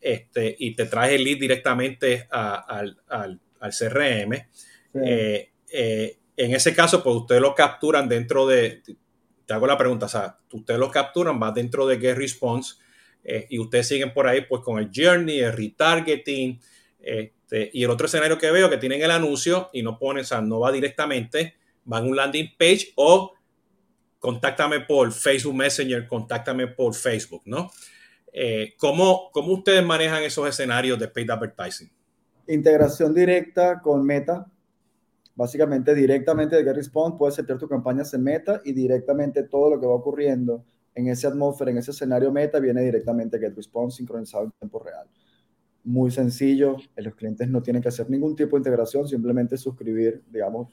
este, y te traes el lead directamente al, CRM. Eh, eh, en ese caso, pues ustedes lo capturan dentro de, te hago la pregunta, o sea, ustedes lo capturan, va dentro de Get Response eh, y ustedes siguen por ahí pues con el journey, el retargeting. Este, y el otro escenario que veo que tienen el anuncio y no ponen, o sea, no va directamente, va en un landing page o contáctame por Facebook Messenger, contáctame por Facebook, ¿no? Eh, ¿cómo, ¿Cómo ustedes manejan esos escenarios de paid advertising? Integración directa con Meta. Básicamente, directamente de GetResponse puedes setear tus campañas en Meta y directamente todo lo que va ocurriendo en esa atmósfera, en ese escenario Meta, viene directamente de GetResponse sincronizado en tiempo real. Muy sencillo, los clientes no tienen que hacer ningún tipo de integración, simplemente suscribir, digamos,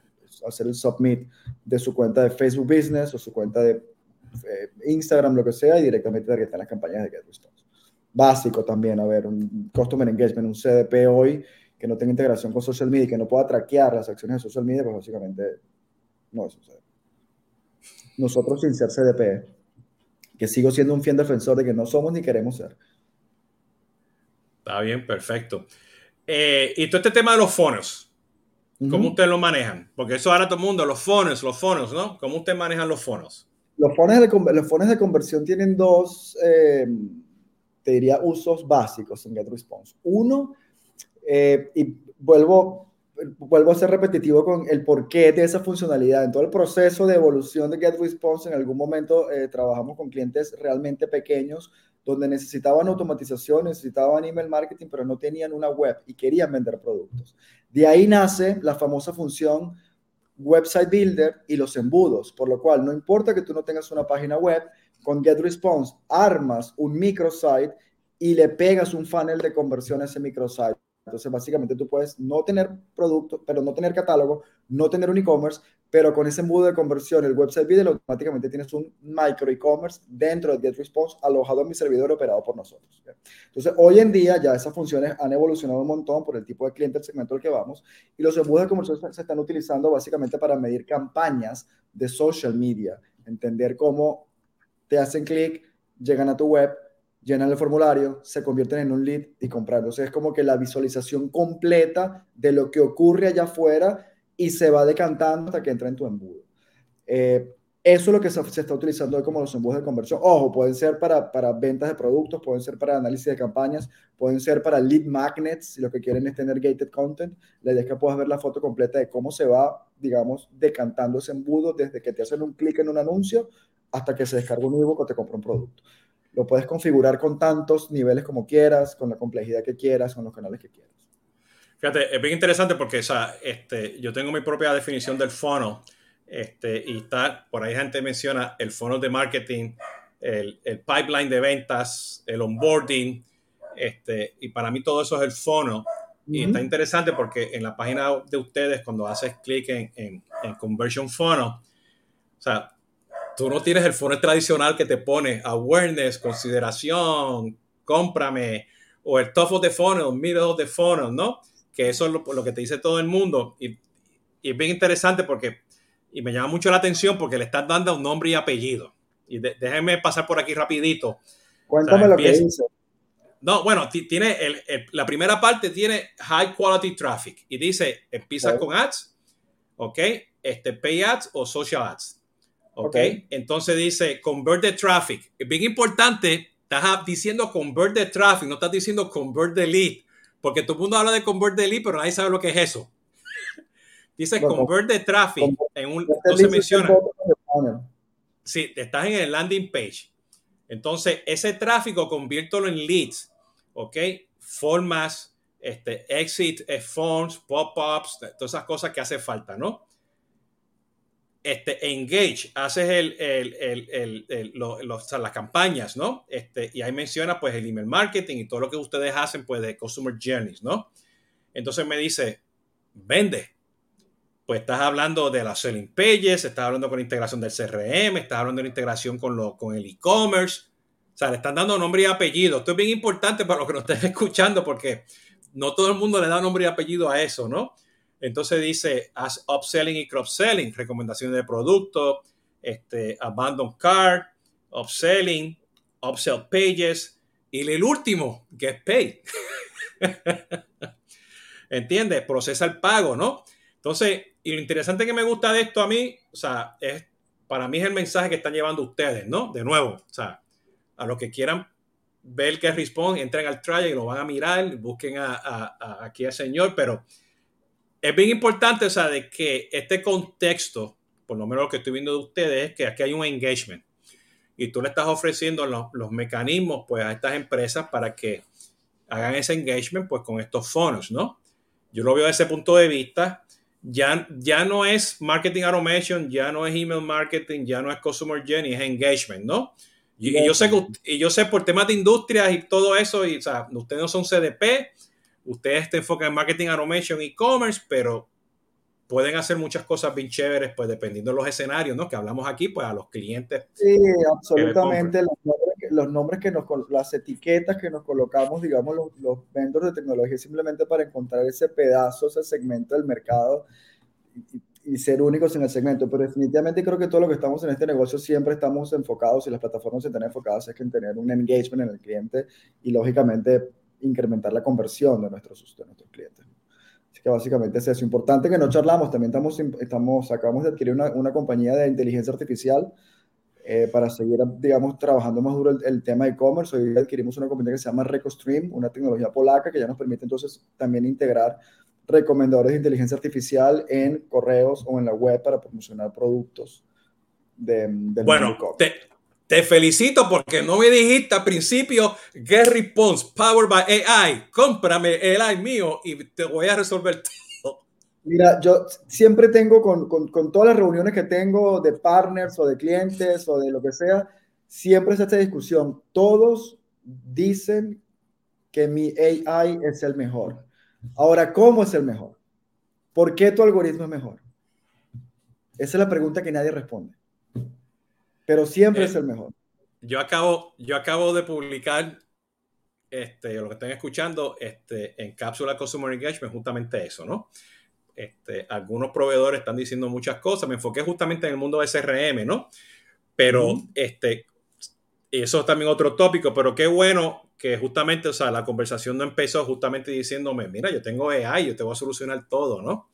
hacer el submit de su cuenta de Facebook Business o su cuenta de eh, Instagram, lo que sea, y directamente targetar las campañas de GetResponse. Básico también, a ver, un Customer Engagement, un CDP hoy que no tenga integración con social media y que no pueda traquear las acciones de social media, pues básicamente no sucede. Nosotros sin ser CDP, que sigo siendo un fiel defensor de que no somos ni queremos ser. Está bien, perfecto. Eh, y todo este tema de los fonos, ¿cómo ustedes lo manejan? Porque eso ahora todo el mundo, los fonos, los fonos, ¿no? ¿Cómo ustedes manejan los fonos? Los fones de, los fones de conversión tienen dos, eh, te diría, usos básicos en GetResponse. Uno, eh, y vuelvo, vuelvo a ser repetitivo con el porqué de esa funcionalidad. En todo el proceso de evolución de GetResponse, en algún momento trabajamos con clientes realmente pequeños donde necesitaban automatización, necesitaban email marketing, pero no tenían una web y querían vender productos. De ahí nace la famosa función Website Builder y los embudos, por lo cual no importa que tú no tengas una página web, con GetResponse armas un microsite y le pegas un funnel de conversión a ese microsite. Entonces, básicamente tú puedes no tener producto, pero no tener catálogo, no tener un e-commerce, pero con ese embudo de conversión, el website video, automáticamente tienes un micro e-commerce dentro de GetResponse alojado en mi servidor operado por nosotros. Entonces, hoy en día ya esas funciones han evolucionado un montón por el tipo de cliente, el segmento al que vamos, y los embudos de conversión se están utilizando básicamente para medir campañas de social media, entender cómo te hacen clic, llegan a tu web, llenan el formulario, se convierten en un lead y comprar. Entonces es como que la visualización completa de lo que ocurre allá afuera y se va decantando hasta que entra en tu embudo. Eh, eso es lo que se, está utilizando hoy como los embudos de conversión. Ojo, pueden ser para, para, ventas de productos, pueden ser para análisis de campañas, pueden ser para lead magnets, si lo que quieren es tener gated content. La idea es que puedas ver la foto completa de cómo se va, digamos, decantando ese embudo desde que te hacen un clic en un anuncio hasta que se descarga un ebook o te compra un producto. Lo puedes configurar con tantos niveles como quieras, con la complejidad que quieras, con los canales que quieras. Fíjate, es bien interesante porque o sea, este, yo tengo mi propia definición del funnel este, y está, por ahí gente menciona el funnel de marketing, el, el pipeline de ventas, el onboarding, este, y para mí todo eso es el funnel. Y está interesante porque en la página de ustedes, cuando haces clic en, en, en, Conversion Funnel, o sea, tú no tienes el funnel tradicional que te pone awareness, consideración, cómprame, o el top of the funnel, middle of the funnel, ¿no? que eso es lo, que te dice todo el mundo. Y, es bien interesante porque, y me llama mucho la atención porque le estás dando un nombre y apellido. Y déjenme pasar por aquí rapidito. Cuéntame lo que dice. No, bueno, tiene la primera parte tiene high quality traffic y dice empieza con ads, ok, este pay ads o social ads, ok. okay. Entonces dice convert the traffic. Es bien importante, estás diciendo convert the traffic, no estás diciendo convert the lead. Porque todo el mundo habla de convert the lead, pero nadie sabe lo que es eso. [LAUGHS] Dice convert the traffic. En un, entonces menciona. Sí, estás en el landing page. Entonces, ese tráfico conviértelo en leads. ¿Ok? Formas, este, exit, forms, pop-ups, todas esas cosas que hace falta, ¿no? Este, engage, haces el, el, el, las campañas, ¿no? Este, y ahí menciona pues el email marketing y todo lo que ustedes hacen pues de customer journeys, ¿no? Entonces me dice, vende. Pues estás hablando de las selling pages, estás hablando con la integración del CRM, estás hablando de la integración con, lo, con el e-commerce. O sea, le están dando nombre y apellido. Esto es bien importante para los que nos estén [LAUGHS] escuchando porque no todo el mundo le da nombre y apellido a eso, ¿no? Entonces dice, haz upselling y cross-selling, recomendaciones de producto, este, abandon cart, upselling, upsell pages y el último, get paid. [LAUGHS] ¿Entiendes? Procesa el pago, ¿no? Entonces, y lo interesante que me gusta de esto a mí, o sea, es, para mí es el mensaje que están llevando ustedes, ¿no? De nuevo, o sea, a los que quieran ver que responde, entren al trial y lo van a mirar, busquen a, aquí al señor, pero es bien importante, o sea, de que este contexto, por lo menos lo que estoy viendo de ustedes, es que aquí hay un engagement. Y tú le estás ofreciendo los, mecanismos, pues, a estas empresas para que hagan ese engagement, pues, con estos fondos, ¿no? Yo lo veo desde ese punto de vista. Ya, ya no es marketing automation, ya no es email marketing, ya no es customer journey, es engagement, ¿no? Y, yo sé que, y yo sé por temas de industrias y todo eso, y, o sea, ustedes no son CDP, ustedes te enfocan en marketing automation, e-commerce, pero pueden hacer muchas cosas bien chéveres, pues dependiendo de los escenarios, ¿no? Que hablamos aquí, pues a los clientes. Sí, absolutamente. Los nombres, que nos, las etiquetas que nos colocamos, digamos, los, los vendors de tecnología, simplemente para encontrar ese pedazo, ese segmento del mercado y, y, ser únicos en el segmento. Pero definitivamente creo que todo lo que estamos en este negocio siempre estamos enfocados y las plataformas están enfocadas es en tener un engagement en el cliente y lógicamente incrementar la conversión de nuestros, de nuestros clientes. Así que básicamente es eso. Importante que no charlamos, también estamos, estamos acabamos de adquirir una, una compañía de inteligencia artificial eh, para seguir, digamos, trabajando más duro el, tema de e-commerce. Hoy adquirimos una compañía que se llama RecoStream, una tecnología polaca que ya nos permite entonces también integrar recomendadores de inteligencia artificial en correos o en la web para promocionar productos de, del bueno, te, te felicito porque no me dijiste al principio Get Response Powered by AI. Cómprame el AI mío y te voy a resolver [LAUGHS] todo. Mira, yo siempre tengo con, con, con, todas las reuniones que tengo de partners o de clientes o de lo que sea, siempre es esta discusión. Todos dicen que mi AI es el mejor. Ahora, ¿cómo es el mejor? ¿Por qué tu algoritmo es mejor? Esa es la pregunta que nadie responde pero siempre es eh, el mejor. Yo acabo, yo acabo de publicar, este, lo que están escuchando, este, en Cápsula Consumer Engagement, justamente eso, ¿no? Este, algunos proveedores están diciendo muchas cosas, me enfoqué justamente en el mundo de SRM, ¿no? Pero, este, eso es también otro tópico, pero qué bueno que justamente, o sea, la conversación no empezó justamente diciéndome, mira, yo tengo AI, yo te voy a solucionar todo, ¿no?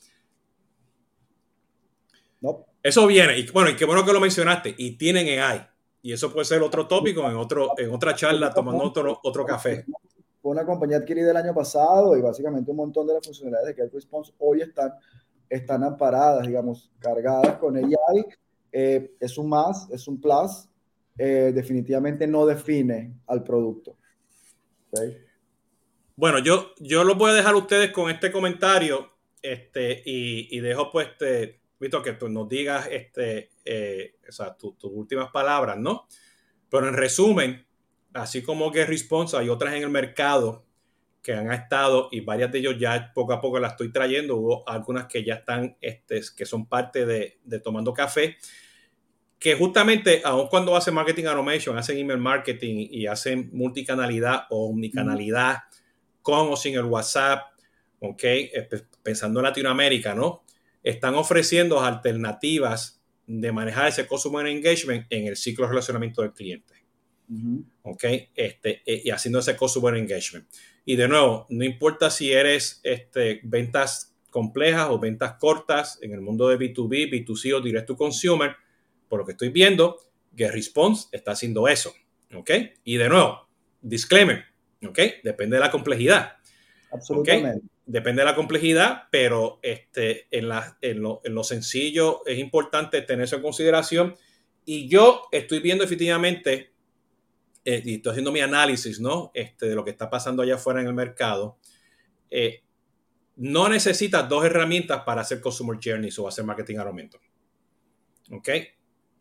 No. Eso viene, y bueno, y qué bueno que lo mencionaste, y tienen AI. Y eso puede ser otro tópico en, otro, en otra charla, tomando otro, otro café. Fue una compañía adquirida el año pasado y básicamente un montón de las funcionalidades de Get Response hoy están, están amparadas, digamos, cargadas con AI. Eh, es un más, es un plus. Eh, definitivamente no define al producto. Bueno, yo, yo lo voy a dejar a ustedes con este comentario este, y, y dejo pues este, visto que tú nos digas este, eh, tus últimas palabras, ¿no? Pero en resumen, así como Get Response, hay otras en el mercado que han estado y varias de ellos ya poco a poco las estoy trayendo. Hubo algunas que ya están, este, que son parte de, Tomando Café, que justamente, aun cuando hacen marketing automation, hacen email marketing y hacen multicanalidad o omnicanalidad con o sin el WhatsApp, ¿ok? Pensando en Latinoamérica, ¿no? Están ofreciendo alternativas de manejar ese customer engagement en el ciclo de relacionamiento del cliente. ¿Ok? Este, eh, y haciendo ese customer engagement. Y de nuevo, no importa si eres este, ventas complejas o ventas cortas en el mundo de B2B, B2C o direct to consumer, por lo que estoy viendo, GetResponse está haciendo eso. ¿Ok? Y de nuevo, disclaimer. ¿Ok? Depende de la complejidad. Absolutamente depende de la complejidad, pero este, en, la, en, lo, en, lo, sencillo es importante tener eso en consideración. Y yo estoy viendo efectivamente, eh, y estoy haciendo mi análisis, ¿no? Este, de lo que está pasando allá afuera en el mercado. Eh, no necesitas dos herramientas para hacer Consumer Journeys o hacer Marketing Aumento. ¿Ok?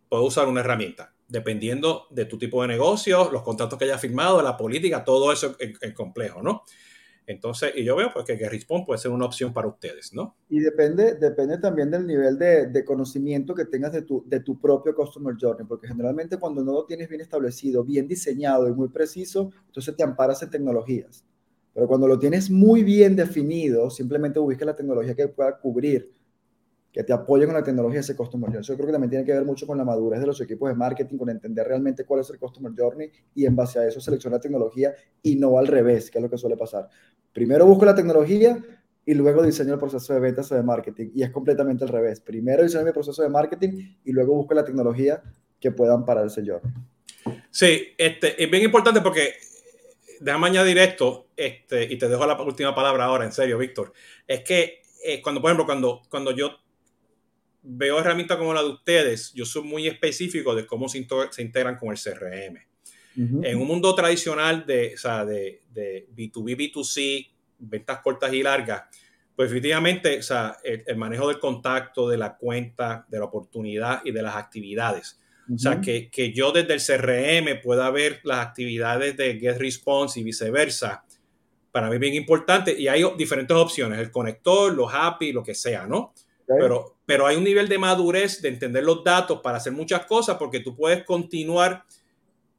Puedes usar una herramienta, dependiendo de tu tipo de negocio, los contratos que hayas firmado, la política, todo eso es complejo, ¿no? Entonces, y yo veo pues, que GetResponse puede ser una opción para ustedes, ¿no? Y depende, depende también del nivel de, de, conocimiento que tengas de tu, de tu propio Customer Journey, porque generalmente cuando no lo tienes bien establecido, bien diseñado y muy preciso, entonces te amparas en tecnologías. Pero cuando lo tienes muy bien definido, simplemente busca la tecnología que pueda cubrir que te apoyen con la tecnología ese Customer Journey. Yo creo que también tiene que ver mucho con la madurez de los equipos de marketing, con entender realmente cuál es el Customer Journey y en base a eso seleccionar tecnología y no al revés, que es lo que suele pasar. Primero busco la tecnología y luego diseño el proceso de ventas o de marketing. Y es completamente al revés. Primero diseño mi proceso de marketing y luego busco la tecnología que puedan parar ese journey. Sí, este, es bien importante porque déjame añadir esto este, y te dejo la última palabra ahora, en serio, Víctor. Es que eh, cuando, por ejemplo, cuando, cuando yo veo herramientas como la de ustedes, yo soy muy específico de cómo se, integran con el CRM. En un mundo tradicional de, o sea, de, de, B2B, B2C, ventas cortas y largas, pues efectivamente o sea, el, manejo del contacto, de la cuenta, de la oportunidad y de las actividades. O sea, que, que, yo desde el CRM pueda ver las actividades de Get Response y viceversa, para mí es bien importante. Y hay diferentes opciones, el conector, los API, lo que sea, ¿no? Pero, pero hay un nivel de madurez de entender los datos para hacer muchas cosas porque tú puedes continuar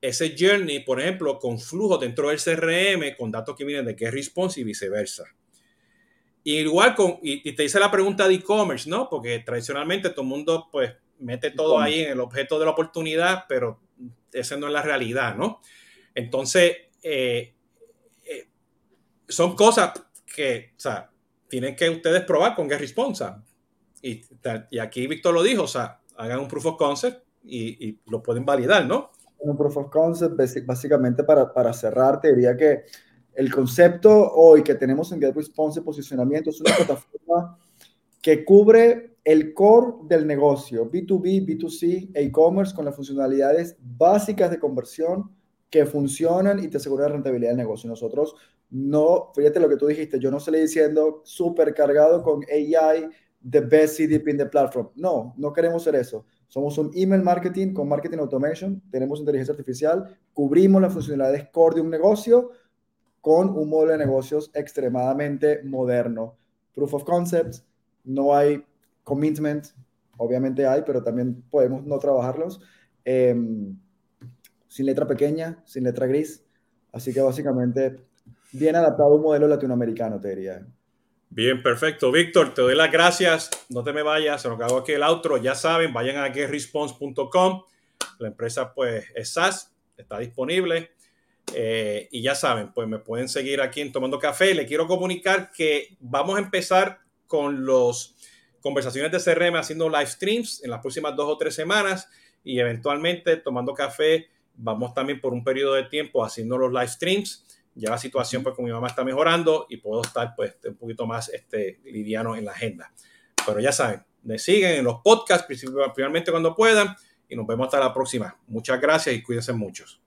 ese journey, por ejemplo, con flujo dentro del CRM, con datos que vienen de qué response y viceversa. igual con, y, te hice la pregunta de e-commerce, ¿no? Porque tradicionalmente todo el mundo pues mete todo ahí en el objeto de la oportunidad, pero esa no es la realidad, ¿no? Entonces, eh, eh, son cosas que, o sea, tienen que ustedes probar con GetResponse. Y, aquí Víctor lo dijo, o sea, hagan un proof of concept y, y lo pueden validar, ¿no? Un proof of concept, básicamente para, para cerrar, te diría que el concepto hoy que tenemos en GetResponse de posicionamiento es una [COUGHS] plataforma que cubre el core del negocio, B2B, B2C, e-commerce, con las funcionalidades básicas de conversión que funcionan y te aseguran rentabilidad del negocio. Nosotros no, fíjate lo que tú dijiste, yo no estoy diciendo súper cargado con AI, the best CDP in the platform. No, no queremos ser eso. Somos un email marketing con marketing automation, tenemos inteligencia artificial, cubrimos las funcionalidades core de un negocio con un modelo de negocios extremadamente moderno. Proof of concepts, no hay commitment, obviamente hay, pero también podemos no trabajarlos. Em, sin letra pequeña, sin letra gris. Así que básicamente bien adaptado a un modelo latinoamericano, te diría. Bien, perfecto. Víctor, te doy las gracias. No te me vayas, se nos acabó aquí el outro. Ya saben, vayan a getresponse.com. La empresa, pues, es SaaS, está disponible. Eh, y ya saben, pues me pueden seguir aquí en Tomando Café. Le quiero comunicar que vamos a empezar con los conversaciones de CRM haciendo live streams en las próximas dos o tres semanas y eventualmente Tomando Café vamos también por un periodo de tiempo haciendo los live streams ya la situación pues con mi mamá está mejorando y puedo estar pues un poquito más este, liviano en la agenda. Pero ya saben, me siguen en los podcasts, principalmente cuando puedan y nos vemos hasta la próxima. Muchas gracias y cuídense muchos.